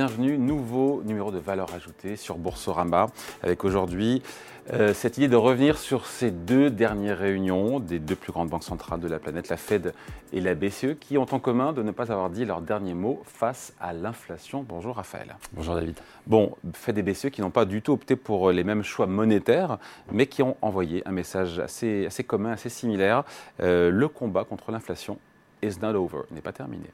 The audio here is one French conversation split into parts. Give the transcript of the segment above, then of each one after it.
Bienvenue, nouveau numéro de valeur ajoutée sur Boursorama, avec aujourd'hui euh, cette idée de revenir sur ces deux dernières réunions des deux plus grandes banques centrales de la planète, la Fed et la BCE, qui ont en commun de ne pas avoir dit leur dernier mot face à l'inflation. Bonjour Raphaël. Bonjour David. Bon, Fed et BCE qui n'ont pas du tout opté pour les mêmes choix monétaires, mais qui ont envoyé un message assez, assez commun, assez similaire. Euh, le combat contre l'inflation is not over, n'est pas terminé.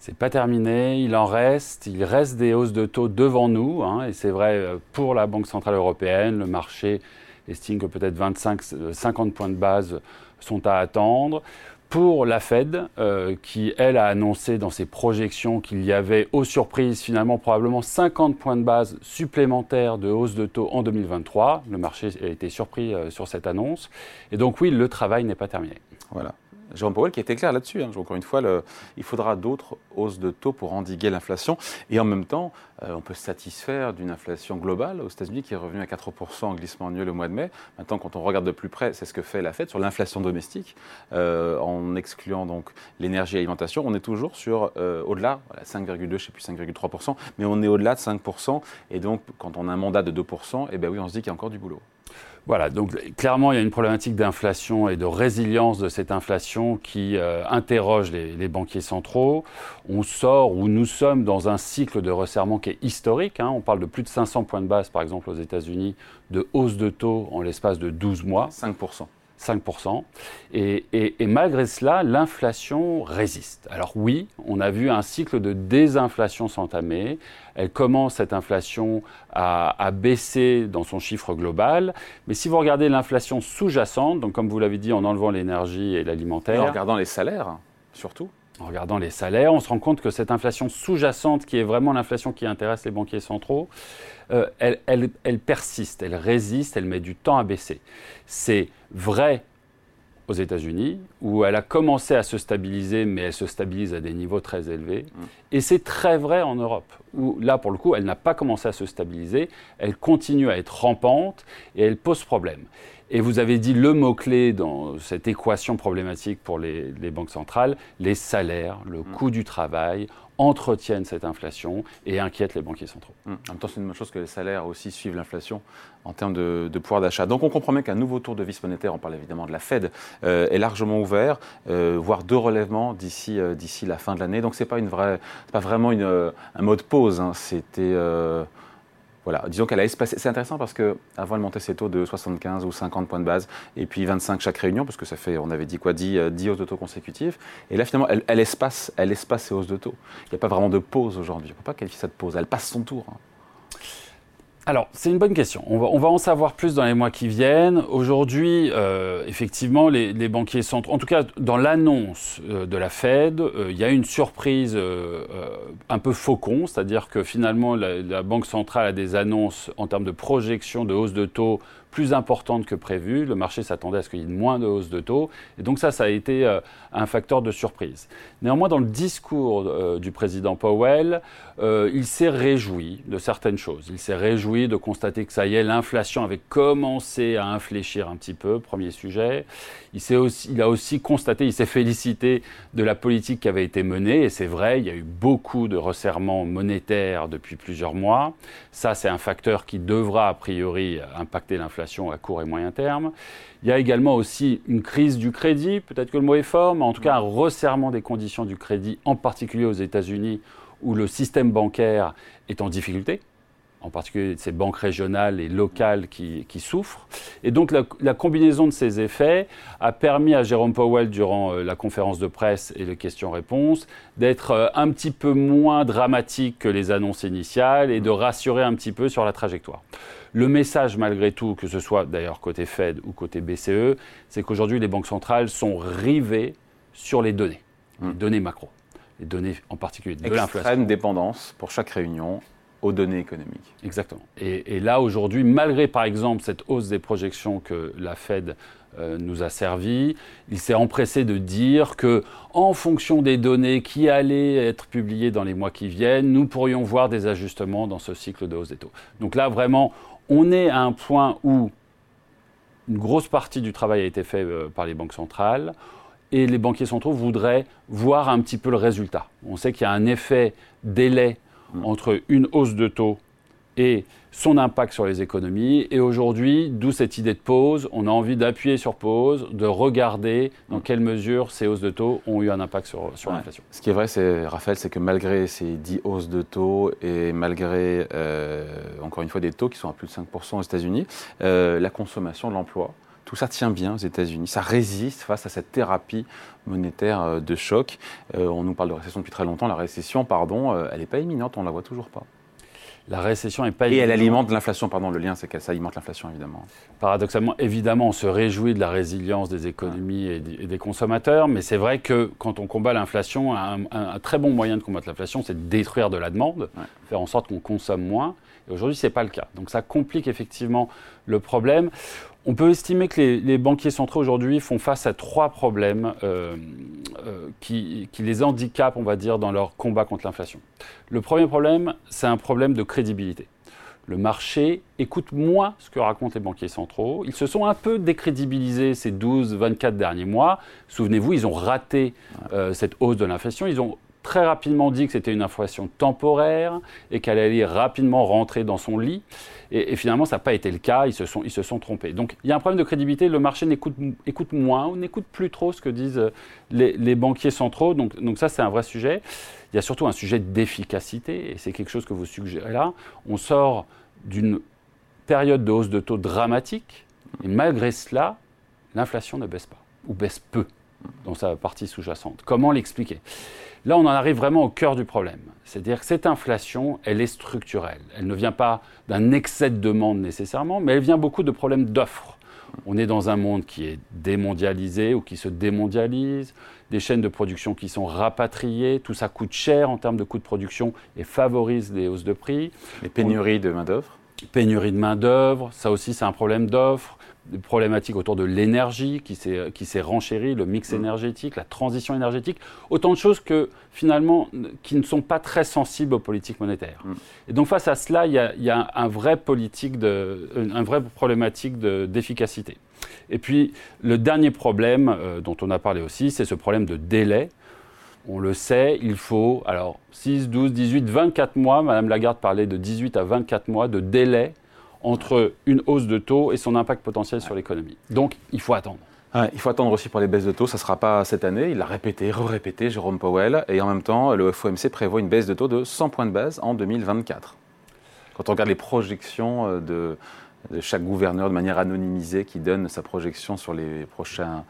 C'est pas terminé, il en reste, il reste des hausses de taux devant nous, hein, et c'est vrai euh, pour la Banque Centrale Européenne, le marché estime que peut-être 25, 50 euh, points de base sont à attendre. Pour la Fed, euh, qui elle a annoncé dans ses projections qu'il y avait aux surprises finalement probablement 50 points de base supplémentaires de hausse de taux en 2023. Le marché a été surpris sur cette annonce. Et donc oui, le travail n'est pas terminé. Voilà. Jérôme Powell qui était clair là-dessus. Hein. Encore une fois, il faudra d'autres hausses de taux pour endiguer l'inflation. Et en même temps, euh, on peut se satisfaire d'une inflation globale aux États-Unis qui est revenue à 4% en glissement annuel le mois de mai. Maintenant, quand on regarde de plus près, c'est ce que fait la Fed sur l'inflation domestique, euh, en excluant donc l'énergie et l'alimentation. On est toujours sur euh, au-delà, 5,2, je ne sais plus 5,3%, mais on est au-delà de 5%. Et donc, quand on a un mandat de 2%, eh ben oui, on se dit qu'il y a encore du boulot. Voilà, donc clairement, il y a une problématique d'inflation et de résilience de cette inflation qui euh, interroge les, banquiers centraux. On sort ou nous sommes dans un cycle de resserrement qui est historique. Hein. On parle de plus de 500 points de base, par exemple, aux États-Unis, de hausse de taux en l'espace de 12 mois. 5%. 5%. Et, et, malgré cela, l'inflation résiste. Alors oui, on a vu un cycle de désinflation s'entamer. Elle commence, cette inflation, à, à, baisser dans son chiffre global. Mais si vous regardez l'inflation sous-jacente, donc comme vous l'avez dit, en enlevant l'énergie et l'alimentaire... En regardant les salaires, surtout en regardant les salaires, on se rend compte que cette inflation sous-jacente, qui est vraiment l'inflation qui intéresse les banquiers centraux, euh, elle, persiste, elle résiste, elle met du temps à baisser. C'est vrai aux États-Unis, où elle a commencé à se stabiliser, mais elle se stabilise à des niveaux très élevés. Mm. Et c'est très vrai en Europe, où là, pour le coup, elle n'a pas commencé à se stabiliser, elle continue à être rampante et elle pose problème. Et vous avez dit le mot-clé dans cette équation problématique pour les, banques centrales, les salaires, le mm. coût du travail entretiennent cette inflation et inquiètent les banquiers centraux. Mm. En même temps, c'est une bonne chose que les salaires aussi suivent l'inflation en termes de, pouvoir d'achat. Donc on comprend bien qu'un nouveau tour de vis monétaire, on parle évidemment de la Fed, euh, est largement ouvert, euh, voire deux relèvements d'ici euh, d'ici la fin de l'année. Donc c'est pas une vraie, pas vraiment une, un mode pause. Hein. C'était voilà, disons qu'elle a espacé. C'est intéressant parce qu'avant, elle montait ses taux de 75 ou 50 points de base, et puis 25 chaque réunion, parce que ça fait, on avait dit quoi, 10, 10 hausses de taux consécutives. Et là, finalement, elle, espace, elle espace ses hausses de taux. Il n'y a pas vraiment de pause aujourd'hui. On ne peut pas qualifier ça de pause. Elle passe son tour. Hein. Alors, c'est une bonne question. On va, en savoir plus dans les mois qui viennent. Aujourd'hui, euh, effectivement, les, banquiers centraux, en tout cas dans l'annonce euh, de la Fed, euh, il y a une surprise un peu faucon, c'est-à-dire que finalement, la, la, Banque centrale a des annonces en termes de projection de hausse de taux plus importante que prévu. Le marché s'attendait à ce qu'il y ait moins de hausse de taux. Et donc ça, ça a été euh, un facteur de surprise. Néanmoins, dans le discours euh, du président Powell, euh, il s'est réjoui de certaines choses. Il s'est réjoui de constater que ça y est, l'inflation avait commencé à infléchir un petit peu, premier sujet. Il, aussi, il a aussi constaté, il s'est félicité de la politique qui avait été menée. Et c'est vrai, il y a eu beaucoup de resserrements monétaires depuis plusieurs mois. Ça, c'est un facteur qui devra a priori impacter l'inflation à court et moyen terme. Il y a également aussi une crise du crédit, peut-être que le mot est fort, mais en tout cas un resserrement des conditions du crédit, en particulier aux États-Unis, où le système bancaire est en difficulté en particulier ces banques régionales et locales qui, souffrent. Et donc la, combinaison de ces effets a permis à Jérôme Powell, durant euh, la conférence de presse et les questions-réponses, d'être euh, un petit peu moins dramatique que les annonces initiales et de rassurer un petit peu sur la trajectoire. Le message, malgré tout, que ce soit d'ailleurs côté Fed ou côté BCE, c'est qu'aujourd'hui les banques centrales sont rivées sur les données, les mmh. données macro les données en particulier de l'inflation. Extrême dépendance pour chaque réunion aux données économiques. Exactement. Et, là, aujourd'hui, malgré par exemple cette hausse des projections que la Fed euh, nous a servi, il s'est empressé de dire que, en fonction des données qui allaient être publiées dans les mois qui viennent, nous pourrions voir des ajustements dans ce cycle de hausse des taux. Donc là, vraiment, on est à un point où une grosse partie du travail a été fait euh, par les banques centrales et les banquiers centraux voudraient voir un petit peu le résultat. On sait qu'il y a un effet délai mm. entre une hausse de taux et son impact sur les économies. Et aujourd'hui, d'où cette idée de pause, on a envie d'appuyer sur pause, de regarder dans quelle mesure ces hausses de taux ont eu un impact sur, sur l'inflation. Ce qui est vrai, c'est, Raphaël, c'est que malgré ces 10 hausses de taux et malgré, euh, encore une fois, des taux qui sont à plus de 5% aux États-Unis, euh, la consommation, l'emploi, tout ça tient bien aux États-Unis. Ça résiste face à cette thérapie monétaire euh, de choc. on nous parle de récession depuis très longtemps. La récession, pardon, elle n'est pas imminente, on ne la voit toujours pas. La récession n'est pas Et elle alimente l'inflation, pardon, le lien c'est qu'elle alimente l'inflation évidemment. Paradoxalement, évidemment, on se réjouit de la résilience des économies et, des, consommateurs, mais c'est vrai que quand on combat l'inflation, un, très bon moyen de combattre l'inflation, c'est de détruire de la demande, faire en sorte qu'on consomme moins. Aujourd'hui, ce n'est pas le cas. Donc ça complique effectivement le problème. On peut estimer que les, banquiers centraux aujourd'hui font face à trois problèmes euh, euh, qui, les handicapent, on va dire, dans leur combat contre l'inflation. Le premier problème, c'est un problème de crédibilité. Le marché écoute moins ce que racontent les banquiers centraux. Ils se sont un peu décrédibilisés ces 12-24 derniers mois. Souvenez-vous, ils ont raté euh, cette hausse de l'inflation. Ils ont très rapidement dit que c'était une inflation temporaire et qu'elle allait rapidement rentrer dans son lit. Et, finalement, ça n'a pas été le cas. Ils se, sont, ils se sont trompés. Donc, il y a un problème de crédibilité. Le marché n'écoute écoute moins ou n'écoute plus trop ce que disent euh, les, banquiers centraux. Donc, donc ça, c'est un vrai sujet. Il y a surtout un sujet d'efficacité. Et c'est quelque chose que vous suggérez là. On sort d'une période de hausse de taux dramatique. Et malgré cela, l'inflation ne baisse pas. Ou baisse peu dans sa partie sous-jacente. Comment l'expliquer? Là, on en arrive vraiment au cœur du problème. C'est-à-dire que cette inflation, elle est structurelle. Elle ne vient pas d'un excès de demande nécessairement, mais elle vient beaucoup de problèmes d'offres. On est dans un monde qui est démondialisé ou qui se démondialise, des chaînes de production qui sont rapatriées, tout ça coûte cher en termes de coûts de production et favorise les hausses de prix. Les pénuries de main-d'œuvre? Pénurie de main-d'œuvre, ça aussi c'est un problème d'offre des problématiques autour de l'énergie qui s'est, renchérie, le mix mm. énergétique, la transition énergétique, autant de choses que finalement qui ne sont pas très sensibles aux politiques monétaires. Mm. Et donc face à cela, il y a, il y a un vrai politique de, un vrai problématique de, d'efficacité. Et puis le dernier problème euh, dont on a parlé aussi, c'est ce problème de délai. On le sait, il faut alors 6, 12, 18, 24 mois, Madame Lagarde parlait de 18 à 24 mois de délai entre une hausse de taux et son impact potentiel sur l'économie. Donc, il faut attendre. il faut attendre aussi pour les baisses de taux. Ça ne sera pas cette année. Il l'a répété, re-répété, Jérôme Powell. Et en même temps, le FOMC prévoit une baisse de taux de 100 points de base en 2024. Quand on regarde les projections euh, de, chaque gouverneur de manière anonymisée qui donne sa projection sur les prochains,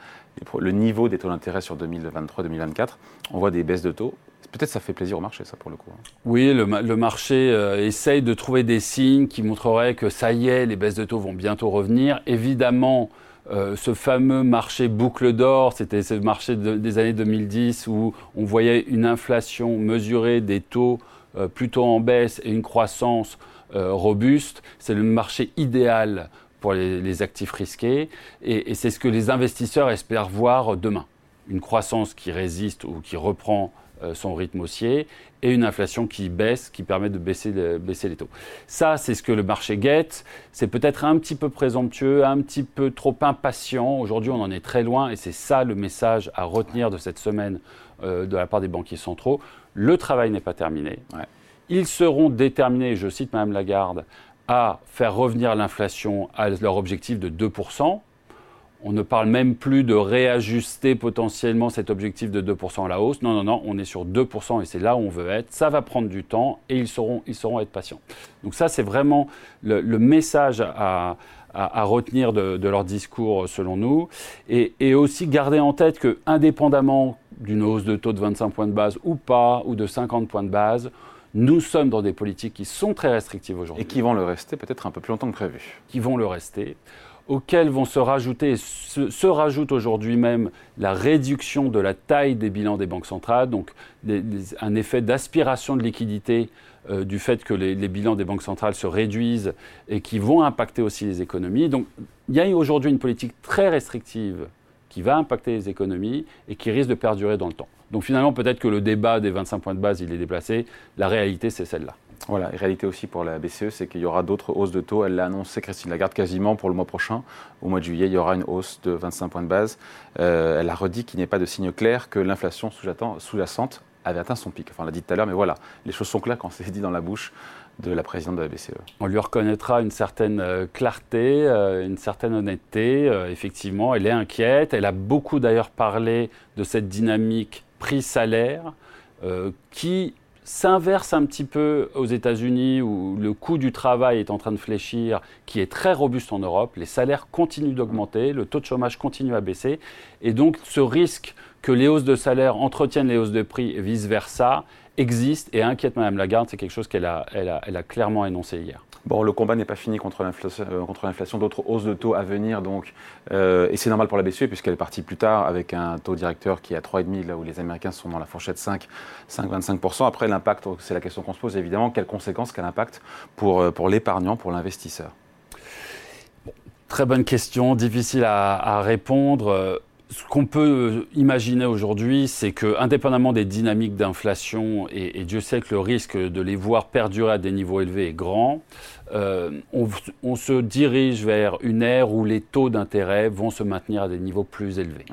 le niveau des taux d'intérêt sur 2023-2024, on voit des baisses de taux Peut-être ça fait plaisir au marché, ça, pour le coup. Hein. Oui, le, marché euh, essaye de trouver des signes qui montreraient que ça y est, les baisses de taux vont bientôt revenir. Évidemment, euh, ce fameux marché boucle d'or, c'était ce marché des années 2010 où on voyait une inflation mesurée des taux euh, plutôt en baisse et une croissance robuste. C'est le marché idéal pour les, actifs risqués et c'est ce que les investisseurs espèrent voir demain. Une croissance qui résiste ou qui reprend son rythme haussier et une inflation qui baisse, qui permet de baisser, baisser les taux. Ça, c'est ce que le marché guette. C'est peut-être un petit peu présomptueux, un petit peu trop impatient. Aujourd'hui, on en est très loin et c'est ça le message à retenir de cette semaine euh, de la part des banquiers centraux. Le travail n'est pas terminé. Ils seront déterminés, je cite Mme Lagarde, à faire revenir l'inflation à leur objectif de 2%. On ne parle même plus de réajuster potentiellement cet objectif de 2% à la hausse. Non, non, non, on est sur 2% et c'est là où on veut être. Ça va prendre du temps et ils sauront, ils sauront être patients. Donc ça, c'est vraiment le, message à, retenir de, leur discours selon nous. Et, et, aussi garder en tête que, indépendamment d'une hausse de taux de 25 points de base ou pas, ou de 50 points de base, nous sommes dans des politiques qui sont très restrictives aujourd'hui. Et qui vont le rester peut-être un peu plus longtemps que prévu. Qui vont le rester auxquels vont se rajouter, se, rajoute aujourd'hui même la réduction de la taille des bilans des banques centrales, donc un effet d'aspiration de liquidité euh, du fait que les, bilans des banques centrales se réduisent et qui vont impacter aussi les économies. Donc il y a aujourd'hui une politique très restrictive qui va impacter les économies et qui risque de perdurer dans le temps. Donc finalement, peut-être que le débat des 25 points de base, il est déplacé. La réalité, c'est celle-là. Voilà, réalité aussi pour la BCE, c'est qu'il y aura d'autres hausses de taux. Elle l'a annoncé, Christine Lagarde, quasiment pour le mois prochain. Au mois de juillet, il y aura une hausse de 25 points de base. Euh, elle a redit qu'il n'y ait pas de signe clair que l'inflation sous-jacente avait atteint son pic. Enfin, on l'a dit tout à l'heure, mais voilà, les choses sont claires quand c'est dit dans la bouche de la présidente de la BCE. On lui reconnaîtra une certaine euh, clarté, euh, une certaine honnêteté. Effectivement, elle est inquiète. Elle a beaucoup d'ailleurs parlé de cette dynamique prix-salaire qui s'inverse un petit peu aux États-Unis où le coût du travail est en train de fléchir, qui est très robuste en Europe. Les salaires continuent d'augmenter, le taux de chômage continue à baisser. Et donc ce risque que les hausses de salaire entretiennent les hausses de prix et vice-versa existe et inquiète Mme Lagarde. C'est quelque chose qu'elle a, a, clairement énoncé hier. Bon, le combat n'est pas fini contre l'inflation, d'autres hausses de taux à venir, donc, euh, et c'est normal pour la BCE puisqu'elle est partie plus tard avec un taux directeur qui est à 3,5, là où les Américains sont dans la fourchette 5, 5,25%. Après, l'impact, c'est la question qu'on se pose évidemment, quelles conséquences, quel impact pour, euh, pour l'épargnant, pour l'investisseur? Très bonne question, difficile à répondre ce qu'on peut imaginer aujourd'hui, c'est que, indépendamment des dynamiques d'inflation, et, Dieu sait que le risque de les voir perdurer à des niveaux élevés est grand, euh, on, se dirige vers une ère où les taux d'intérêt vont se maintenir à des niveaux plus élevés.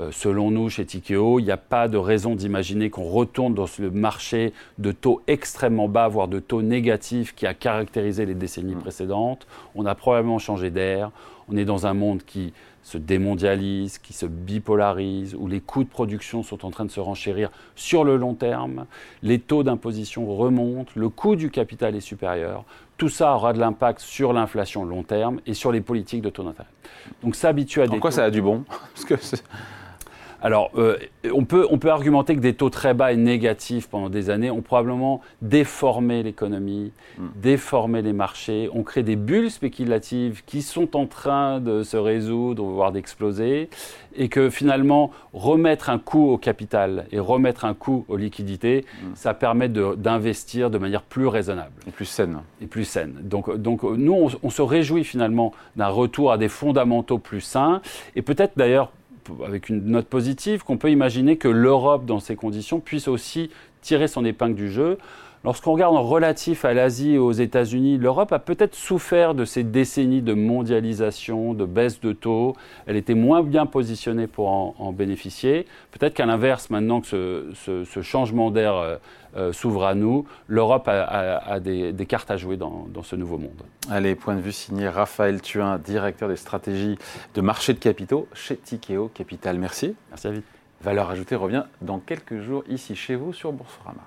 Euh, selon nous, chez Tikeo, il n'y a pas de raison d'imaginer qu'on retourne dans ce marché de taux extrêmement bas, voire de taux négatifs qui a caractérisé les décennies précédentes. On a probablement changé d'air. On est dans un monde qui se démondialise, qui se bipolarise, où les coûts de production sont en train de se renchérir sur le long terme, les taux d'imposition remontent, le coût du capital est supérieur. Tout ça aura de l'impact sur l'inflation long terme et sur les politiques de taux d'intérêt. Donc s'habituer à des. En quoi ça a du bon? Parce que alors, euh, on, peut, on peut argumenter que des taux très bas et négatifs pendant des années ont probablement déformé l'économie, hmm. déformé les marchés, ont créé des bulles spéculatives qui sont en train de se résoudre, voire d'exploser, et que finalement, remettre un coût au capital et remettre un coût aux liquidités, hmm. ça permet d'investir de, manière plus raisonnable. Et plus saine. Et plus saine. Donc, donc nous, on, on se réjouit finalement d'un retour à des fondamentaux plus sains, et peut-être d'ailleurs avec une note positive, qu'on peut imaginer que l'Europe, dans ces conditions, puisse aussi tirer son épingle du jeu. Lorsqu'on regarde en relatif à l'Asie et aux États-Unis, l'Europe a peut-être souffert de ces décennies de mondialisation, de baisse de taux. Elle était moins bien positionnée pour en, bénéficier. Peut-être qu'à l'inverse, maintenant que ce, changement d'air euh, euh, s'ouvre à nous, l'Europe a, des, cartes à jouer dans, dans, ce nouveau monde. Allez, point de vue signé Raphaël Thuin, directeur des stratégies de marché de capitaux chez Tikeo Capital. Merci. Merci à vous. Valeur ajoutée revient dans quelques jours ici chez vous sur Boursorama.